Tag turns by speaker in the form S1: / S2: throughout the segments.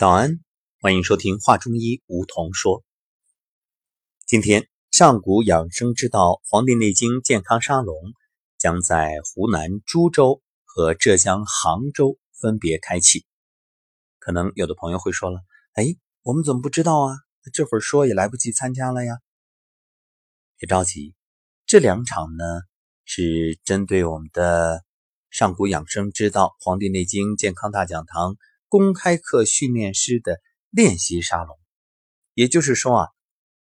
S1: 早安，欢迎收听《话中医》，梧桐说。今天上古养生之道《黄帝内经健康沙龙》将在湖南株洲和浙江杭州分别开启。可能有的朋友会说了：“哎，我们怎么不知道啊？这会儿说也来不及参加了呀。”别着急，这两场呢是针对我们的上古养生之道《黄帝内经健康大讲堂》。公开课训练师的练习沙龙，也就是说啊，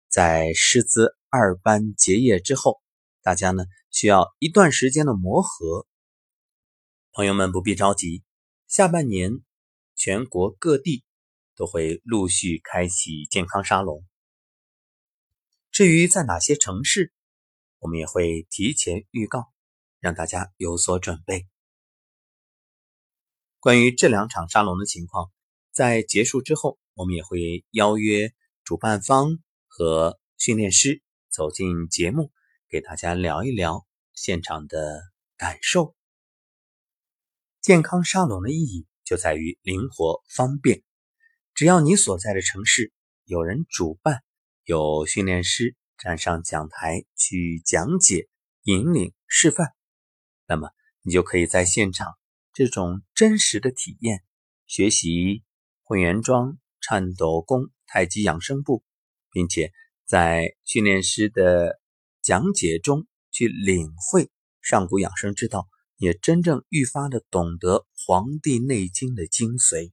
S1: 在师资二班结业之后，大家呢需要一段时间的磨合。朋友们不必着急，下半年全国各地都会陆续开启健康沙龙。至于在哪些城市，我们也会提前预告，让大家有所准备。关于这两场沙龙的情况，在结束之后，我们也会邀约主办方和训练师走进节目，给大家聊一聊现场的感受。健康沙龙的意义就在于灵活方便，只要你所在的城市有人主办，有训练师站上讲台去讲解、引领、示范，那么你就可以在现场。这种真实的体验，学习混元桩、颤抖功、太极养生步，并且在训练师的讲解中去领会上古养生之道，也真正愈发的懂得《黄帝内经》的精髓。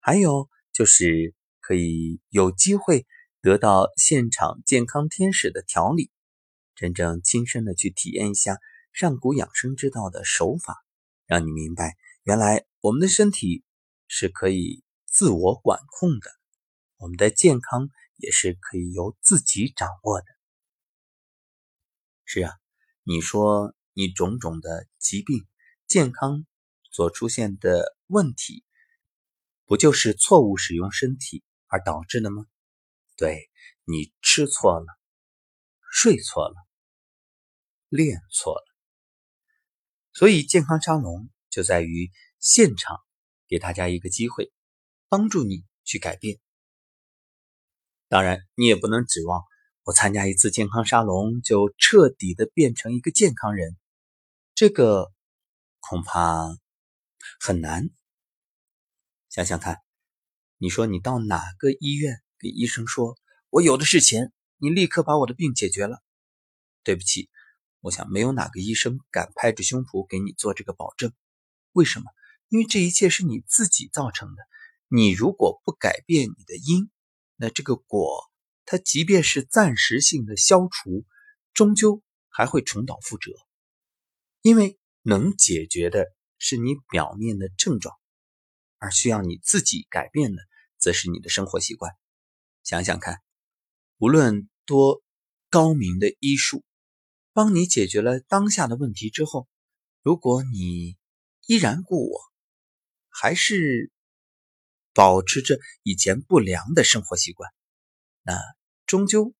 S1: 还有就是可以有机会得到现场健康天使的调理，真正亲身的去体验一下上古养生之道的手法。让你明白，原来我们的身体是可以自我管控的，我们的健康也是可以由自己掌握的。是啊，你说你种种的疾病、健康所出现的问题，不就是错误使用身体而导致的吗？对你吃错了，睡错了，练错了。所以，健康沙龙就在于现场给大家一个机会，帮助你去改变。当然，你也不能指望我参加一次健康沙龙就彻底的变成一个健康人，这个恐怕很难。想想看，你说你到哪个医院给医生说我有的是钱，你立刻把我的病解决了？对不起。我想，没有哪个医生敢拍着胸脯给你做这个保证。为什么？因为这一切是你自己造成的。你如果不改变你的因，那这个果，它即便是暂时性的消除，终究还会重蹈覆辙。因为能解决的是你表面的症状，而需要你自己改变的，则是你的生活习惯。想想看，无论多高明的医术。帮你解决了当下的问题之后，如果你依然故我，还是保持着以前不良的生活习惯，那终究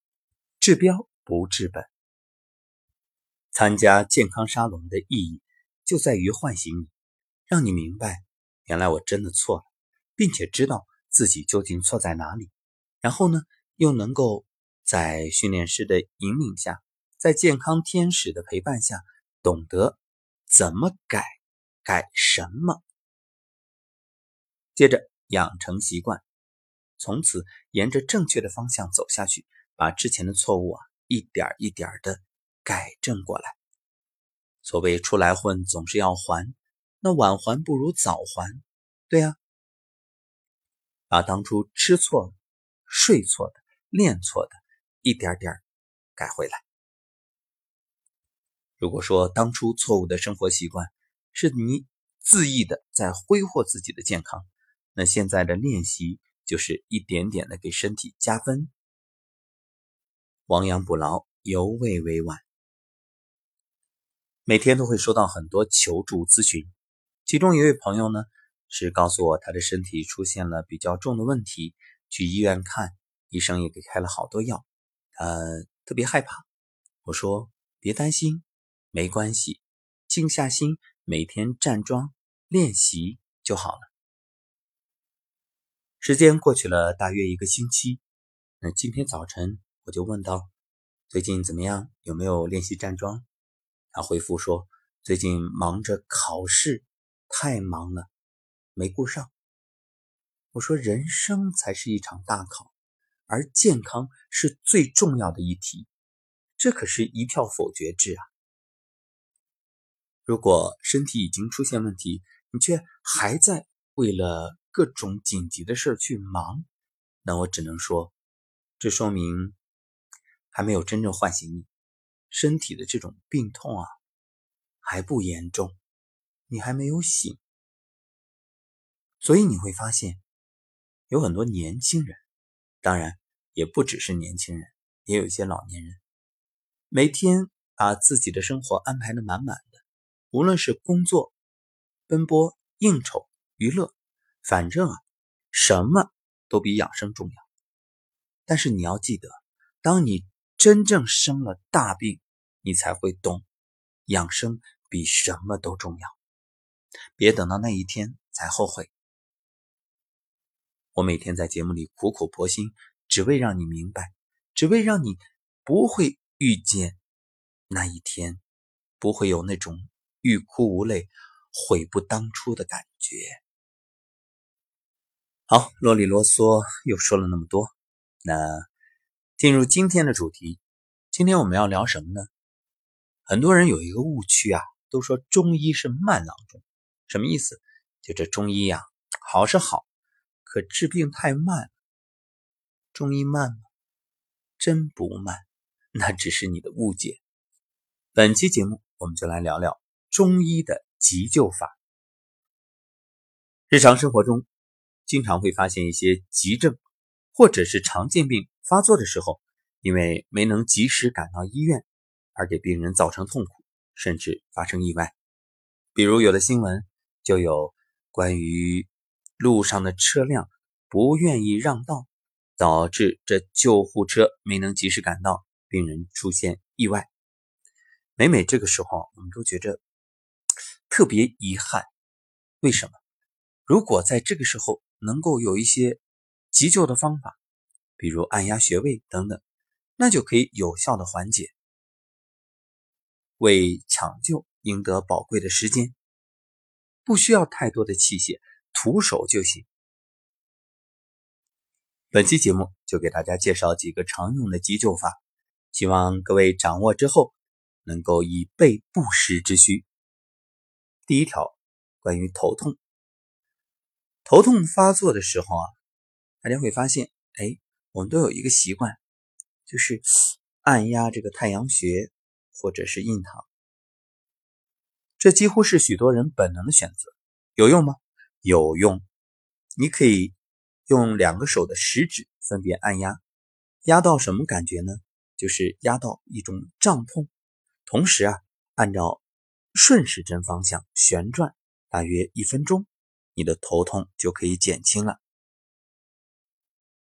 S1: 治标不治本。参加健康沙龙的意义就在于唤醒你，让你明白，原来我真的错了，并且知道自己究竟错在哪里，然后呢，又能够在训练师的引领下。在健康天使的陪伴下，懂得怎么改，改什么，接着养成习惯，从此沿着正确的方向走下去，把之前的错误啊一点一点的改正过来。所谓出来混总是要还，那晚还不如早还，对呀，把当初吃错了、睡错的、练错的，一点点改回来。如果说当初错误的生活习惯是你恣意的在挥霍自己的健康，那现在的练习就是一点点的给身体加分。亡羊补牢，犹未为晚。每天都会收到很多求助咨询，其中一位朋友呢是告诉我他的身体出现了比较重的问题，去医院看，医生也给开了好多药，他特别害怕。我说别担心。没关系，静下心，每天站桩练习就好了。时间过去了大约一个星期，那今天早晨我就问道：“最近怎么样？有没有练习站桩？”他回复说：“最近忙着考试，太忙了，没顾上。”我说：“人生才是一场大考，而健康是最重要的一题，这可是一票否决制啊！如果身体已经出现问题，你却还在为了……”各种紧急的事去忙，那我只能说，这说明还没有真正唤醒你身体的这种病痛啊，还不严重，你还没有醒。所以你会发现，有很多年轻人，当然也不只是年轻人，也有一些老年人，每天把自己的生活安排的满满的，无论是工作、奔波、应酬、娱乐。反正啊，什么都比养生重要。但是你要记得，当你真正生了大病，你才会懂养生比什么都重要。别等到那一天才后悔。我每天在节目里苦口婆心，只为让你明白，只为让你不会遇见那一天，不会有那种欲哭无泪、悔不当初的感觉。好，啰里啰嗦又说了那么多，那进入今天的主题，今天我们要聊什么呢？很多人有一个误区啊，都说中医是慢郎中，什么意思？就这中医呀，好是好，可治病太慢。中医慢吗？真不慢，那只是你的误解。本期节目我们就来聊聊中医的急救法。日常生活中。经常会发现一些急症或者是常见病发作的时候，因为没能及时赶到医院，而给病人造成痛苦，甚至发生意外。比如有的新闻就有关于路上的车辆不愿意让道，导致这救护车没能及时赶到，病人出现意外。每每这个时候，我们都觉着特别遗憾。为什么？如果在这个时候，能够有一些急救的方法，比如按压穴位等等，那就可以有效的缓解，为抢救赢得宝贵的时间，不需要太多的器械，徒手就行。本期节目就给大家介绍几个常用的急救法，希望各位掌握之后能够以备不时之需。第一条，关于头痛。头痛发作的时候啊，大家会发现，哎，我们都有一个习惯，就是按压这个太阳穴或者是印堂。这几乎是许多人本能的选择，有用吗？有用。你可以用两个手的食指分别按压，压到什么感觉呢？就是压到一种胀痛。同时啊，按照顺时针方向旋转，大约一分钟。你的头痛就可以减轻了。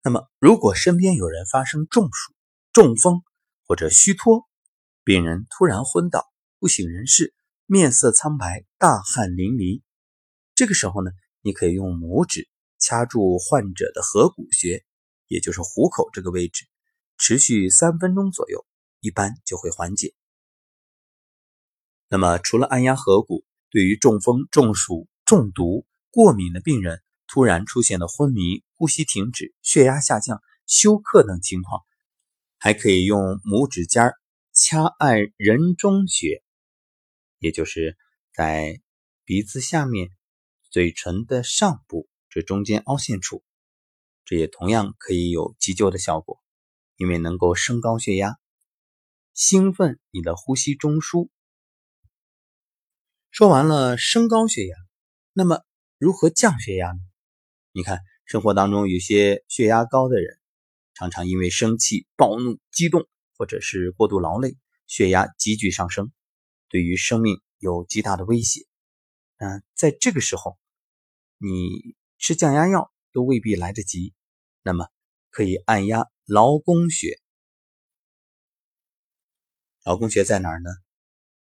S1: 那么，如果身边有人发生中暑、中风或者虚脱，病人突然昏倒、不省人事、面色苍白、大汗淋漓，这个时候呢，你可以用拇指掐住患者的合谷穴，也就是虎口这个位置，持续三分钟左右，一般就会缓解。那么，除了按压合谷，对于中风、中暑、中毒，过敏的病人突然出现了昏迷、呼吸停止、血压下降、休克等情况，还可以用拇指尖掐按人中穴，也就是在鼻子下面、嘴唇的上部这中间凹陷处，这也同样可以有急救的效果，因为能够升高血压，兴奋你的呼吸中枢。说完了升高血压，那么。如何降血压呢？你看，生活当中有些血压高的人，常常因为生气、暴怒、激动，或者是过度劳累，血压急剧上升，对于生命有极大的威胁。那在这个时候，你吃降压药都未必来得及，那么可以按压劳宫穴。劳宫穴在哪儿呢？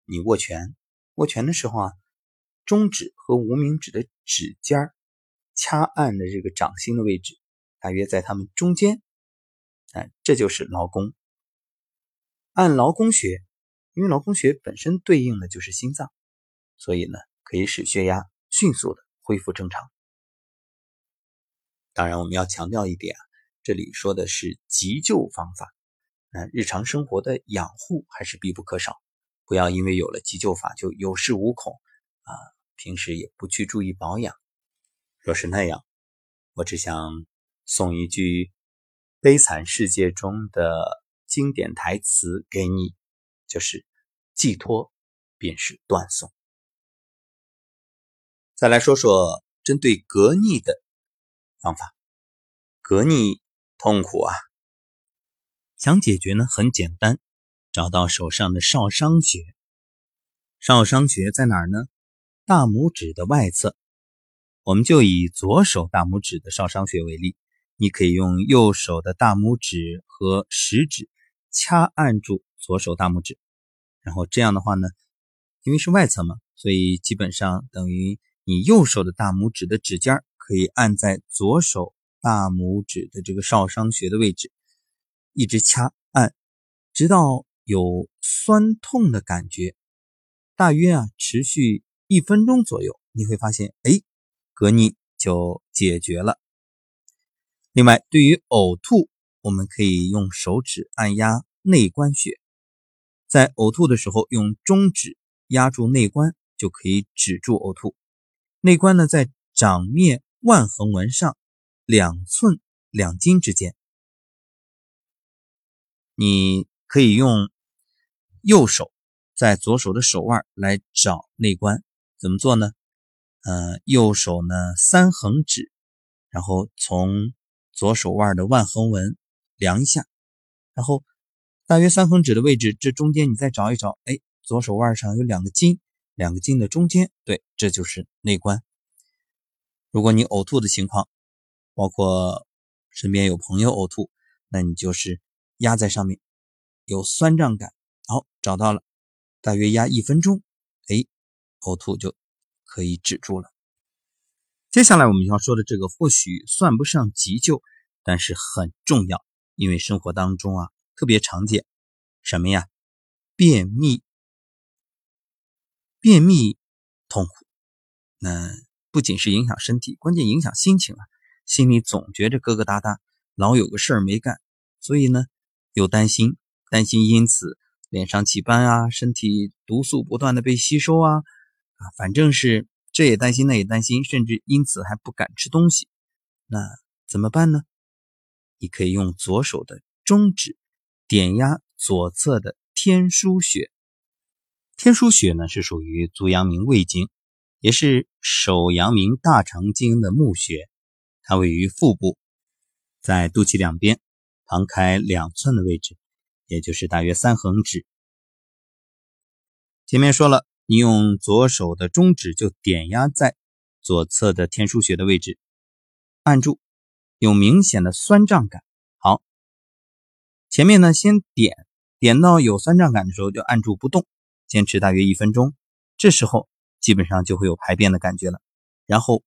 S1: 你握拳，握拳的时候啊。中指和无名指的指尖掐按的这个掌心的位置，大约在他们中间。哎，这就是劳宫。按劳宫穴，因为劳宫穴本身对应的就是心脏，所以呢，可以使血压迅速的恢复正常。当然，我们要强调一点啊，这里说的是急救方法，那日常生活的养护还是必不可少。不要因为有了急救法就有恃无恐啊，平时也不去注意保养。若是那样，我只想送一句《悲惨世界》中的经典台词给你，就是寄托便是断送。再来说说针对隔逆的方法，隔逆痛苦啊，想解决呢很简单。找到手上的少商穴，少商穴在哪儿呢？大拇指的外侧。我们就以左手大拇指的少商穴为例，你可以用右手的大拇指和食指掐按住左手大拇指，然后这样的话呢，因为是外侧嘛，所以基本上等于你右手的大拇指的指尖可以按在左手大拇指的这个少商穴的位置，一直掐按，直到。有酸痛的感觉，大约啊持续一分钟左右，你会发现，哎，隔逆就解决了。另外，对于呕吐，我们可以用手指按压内关穴，在呕吐的时候用中指压住内关，就可以止住呕吐。内关呢，在掌面腕横纹上两寸两筋之间，你可以用。右手在左手的手腕来找内关，怎么做呢？呃，右手呢三横指，然后从左手腕的腕横纹量一下，然后大约三横指的位置，这中间你再找一找，哎，左手腕上有两个筋，两个筋的中间，对，这就是内关。如果你呕吐的情况，包括身边有朋友呕吐，那你就是压在上面，有酸胀感。好，找到了，大约压一分钟，哎，呕吐就可以止住了。接下来我们要说的这个或许算不上急救，但是很重要，因为生活当中啊特别常见。什么呀？便秘。便秘痛苦，那不仅是影响身体，关键影响心情啊，心里总觉着疙疙瘩瘩，老有个事儿没干，所以呢又担心，担心因此。脸上起斑啊，身体毒素不断的被吸收啊，啊，反正是这也担心那也担心，甚至因此还不敢吃东西。那怎么办呢？你可以用左手的中指点压左侧的天枢穴。天枢穴呢是属于足阳明胃经，也是手阳明大肠经的募穴，它位于腹部，在肚脐两边，旁开两寸的位置。也就是大约三横指。前面说了，你用左手的中指就点压在左侧的天枢穴的位置，按住，有明显的酸胀感。好，前面呢先点，点到有酸胀感的时候就按住不动，坚持大约一分钟，这时候基本上就会有排便的感觉了。然后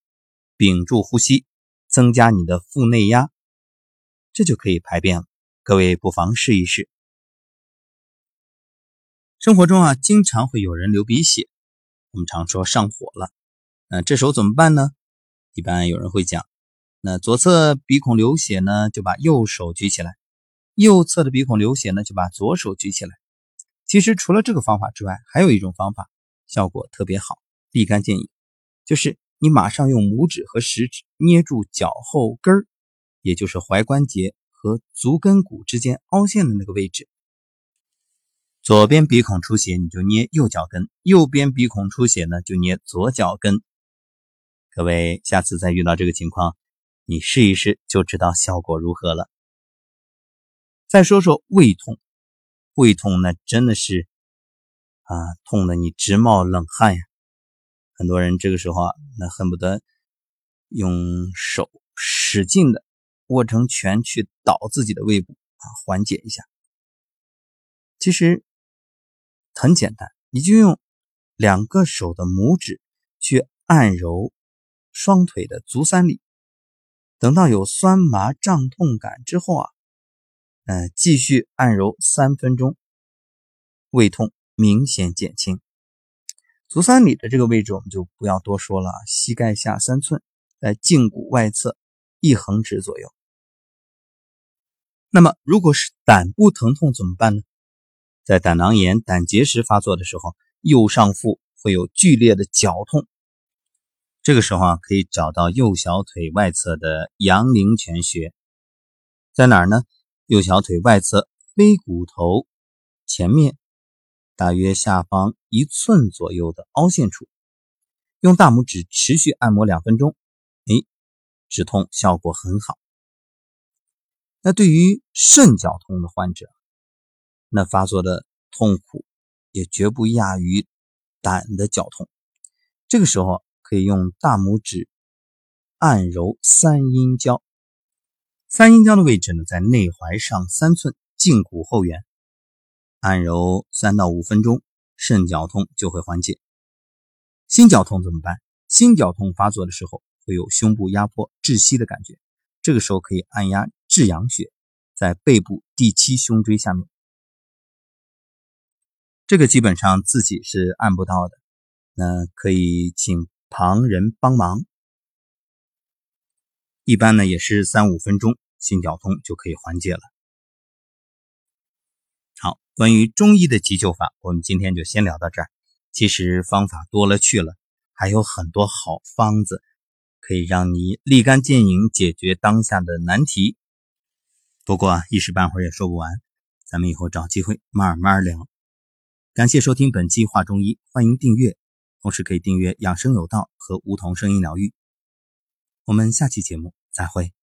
S1: 屏住呼吸，增加你的腹内压，这就可以排便了。各位不妨试一试。生活中啊，经常会有人流鼻血，我们常说上火了。那这时候怎么办呢？一般有人会讲，那左侧鼻孔流血呢，就把右手举起来；右侧的鼻孔流血呢，就把左手举起来。其实除了这个方法之外，还有一种方法，效果特别好，立竿见影，就是你马上用拇指和食指捏住脚后跟儿，也就是踝关节和足跟骨之间凹陷的那个位置。左边鼻孔出血，你就捏右脚跟；右边鼻孔出血呢，就捏左脚跟。各位，下次再遇到这个情况，你试一试就知道效果如何了。再说说胃痛，胃痛那真的是啊，痛的你直冒冷汗呀。很多人这个时候啊，那恨不得用手使劲的握成拳去捣自己的胃部啊，缓解一下。其实。很简单，你就用两个手的拇指去按揉双腿的足三里，等到有酸麻胀痛感之后啊，嗯，继续按揉三分钟，胃痛明显减轻。足三里的这个位置我们就不要多说了，膝盖下三寸，在胫骨外侧一横指左右。那么，如果是胆部疼痛怎么办呢？在胆囊炎、胆结石发作的时候，右上腹会有剧烈的绞痛。这个时候啊，可以找到右小腿外侧的阳陵泉穴，在哪儿呢？右小腿外侧腓骨头前面，大约下方一寸左右的凹陷处，用大拇指持续按摩两分钟，哎，止痛效果很好。那对于肾绞痛的患者，那发作的痛苦也绝不亚于胆的绞痛。这个时候可以用大拇指按揉三阴交。三阴交的位置呢，在内踝上三寸，胫骨后缘。按揉三到五分钟，肾绞痛就会缓解。心绞痛怎么办？心绞痛发作的时候，会有胸部压迫、窒息的感觉。这个时候可以按压至阳穴，在背部第七胸椎下面。这个基本上自己是按不到的，那可以请旁人帮忙。一般呢也是三五分钟，心绞痛就可以缓解了。好，关于中医的急救法，我们今天就先聊到这儿。其实方法多了去了，还有很多好方子。可以让你立竿见影解决当下的难题，不过一时半会儿也说不完，咱们以后找机会慢慢聊。感谢收听本期《话中医》，欢迎订阅，同时可以订阅《养生有道》和梧桐声音疗愈。我们下期节目再会。